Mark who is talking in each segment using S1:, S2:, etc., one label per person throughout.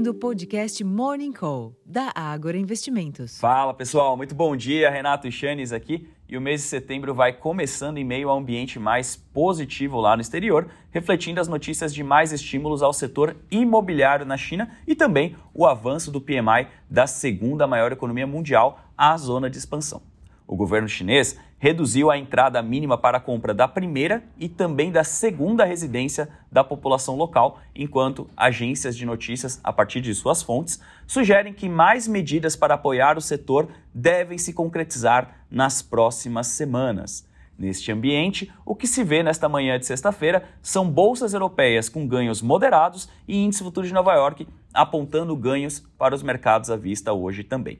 S1: ouvindo o podcast Morning Call, da Ágora Investimentos.
S2: Fala pessoal, muito bom dia. Renato Chanes aqui. E o mês de setembro vai começando em meio a um ambiente mais positivo lá no exterior, refletindo as notícias de mais estímulos ao setor imobiliário na China e também o avanço do PMI da segunda maior economia mundial à zona de expansão. O governo chinês reduziu a entrada mínima para a compra da primeira e também da segunda residência da população local, enquanto agências de notícias, a partir de suas fontes, sugerem que mais medidas para apoiar o setor devem se concretizar nas próximas semanas. Neste ambiente, o que se vê nesta manhã de sexta-feira são bolsas europeias com ganhos moderados e índice futuro de Nova York apontando ganhos para os mercados à vista hoje também.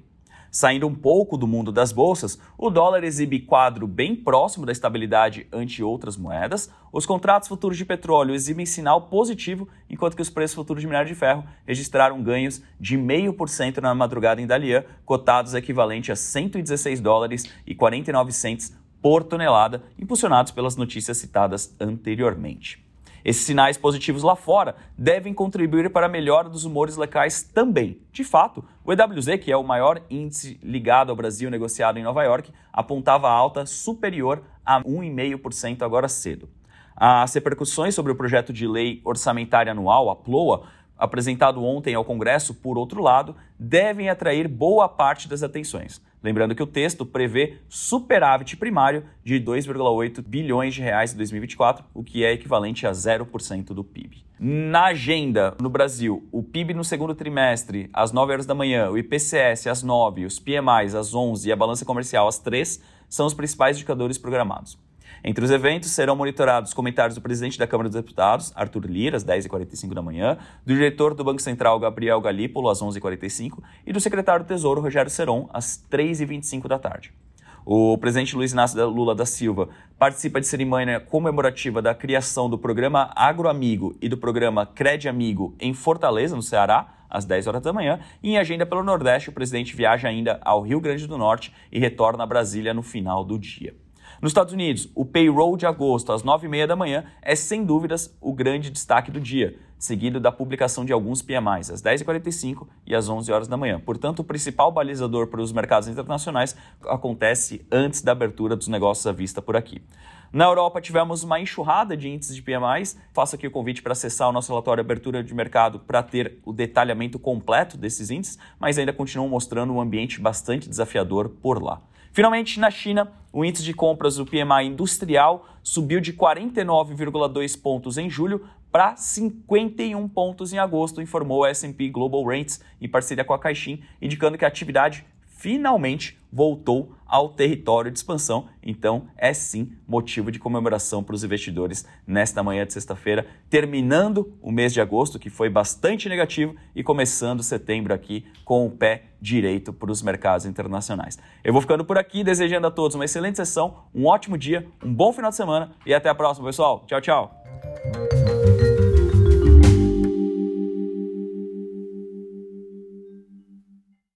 S2: Saindo um pouco do mundo das bolsas, o dólar exibe quadro bem próximo da estabilidade ante outras moedas, os contratos futuros de petróleo exibem sinal positivo, enquanto que os preços futuros de minério de ferro registraram ganhos de 0,5% na madrugada em Dalian, cotados equivalente a 116 dólares e 49 centes por tonelada, impulsionados pelas notícias citadas anteriormente. Esses sinais positivos lá fora devem contribuir para a melhora dos humores locais também. De fato, o EWZ, que é o maior índice ligado ao Brasil negociado em Nova York, apontava alta superior a 1,5% agora cedo. As repercussões sobre o projeto de lei orçamentária anual, a PLOA, apresentado ontem ao Congresso, por outro lado, devem atrair boa parte das atenções. Lembrando que o texto prevê superávit primário de 2,8 bilhões de reais em 2024, o que é equivalente a 0% do PIB. Na agenda, no Brasil, o PIB no segundo trimestre, às 9 horas da manhã, o IPCS às 9, os PMIs às 11 e a balança comercial às 3 são os principais indicadores programados. Entre os eventos serão monitorados comentários do presidente da Câmara dos Deputados, Arthur Lira, às 10h45 da manhã, do diretor do Banco Central, Gabriel Galípolo, às 11h45, e do secretário do Tesouro, Rogério Seron, às 3h25 da tarde. O presidente Luiz Inácio Lula da Silva participa de cerimônia comemorativa da criação do programa Agroamigo e do programa Cred Amigo em Fortaleza, no Ceará, às 10 horas da manhã. E em agenda pelo Nordeste, o presidente viaja ainda ao Rio Grande do Norte e retorna a Brasília no final do dia. Nos Estados Unidos, o payroll de agosto às 9h30 da manhã é sem dúvidas o grande destaque do dia, seguido da publicação de alguns PMIs às 10h45 e às 11 horas da manhã. Portanto, o principal balizador para os mercados internacionais acontece antes da abertura dos negócios à vista por aqui. Na Europa, tivemos uma enxurrada de índices de PMIs. Faço aqui o convite para acessar o nosso relatório Abertura de Mercado para ter o detalhamento completo desses índices, mas ainda continuam mostrando um ambiente bastante desafiador por lá. Finalmente, na China, o índice de compras do PMI industrial subiu de 49,2 pontos em julho para 51 pontos em agosto, informou a S&P Global Rates em parceria com a Caixin, indicando que a atividade finalmente voltou ao território de expansão. Então, é sim motivo de comemoração para os investidores nesta manhã de sexta-feira, terminando o mês de agosto, que foi bastante negativo, e começando setembro aqui com o pé direito para os mercados internacionais. Eu vou ficando por aqui, desejando a todos uma excelente sessão, um ótimo dia, um bom final de semana e até a próxima, pessoal. Tchau, tchau.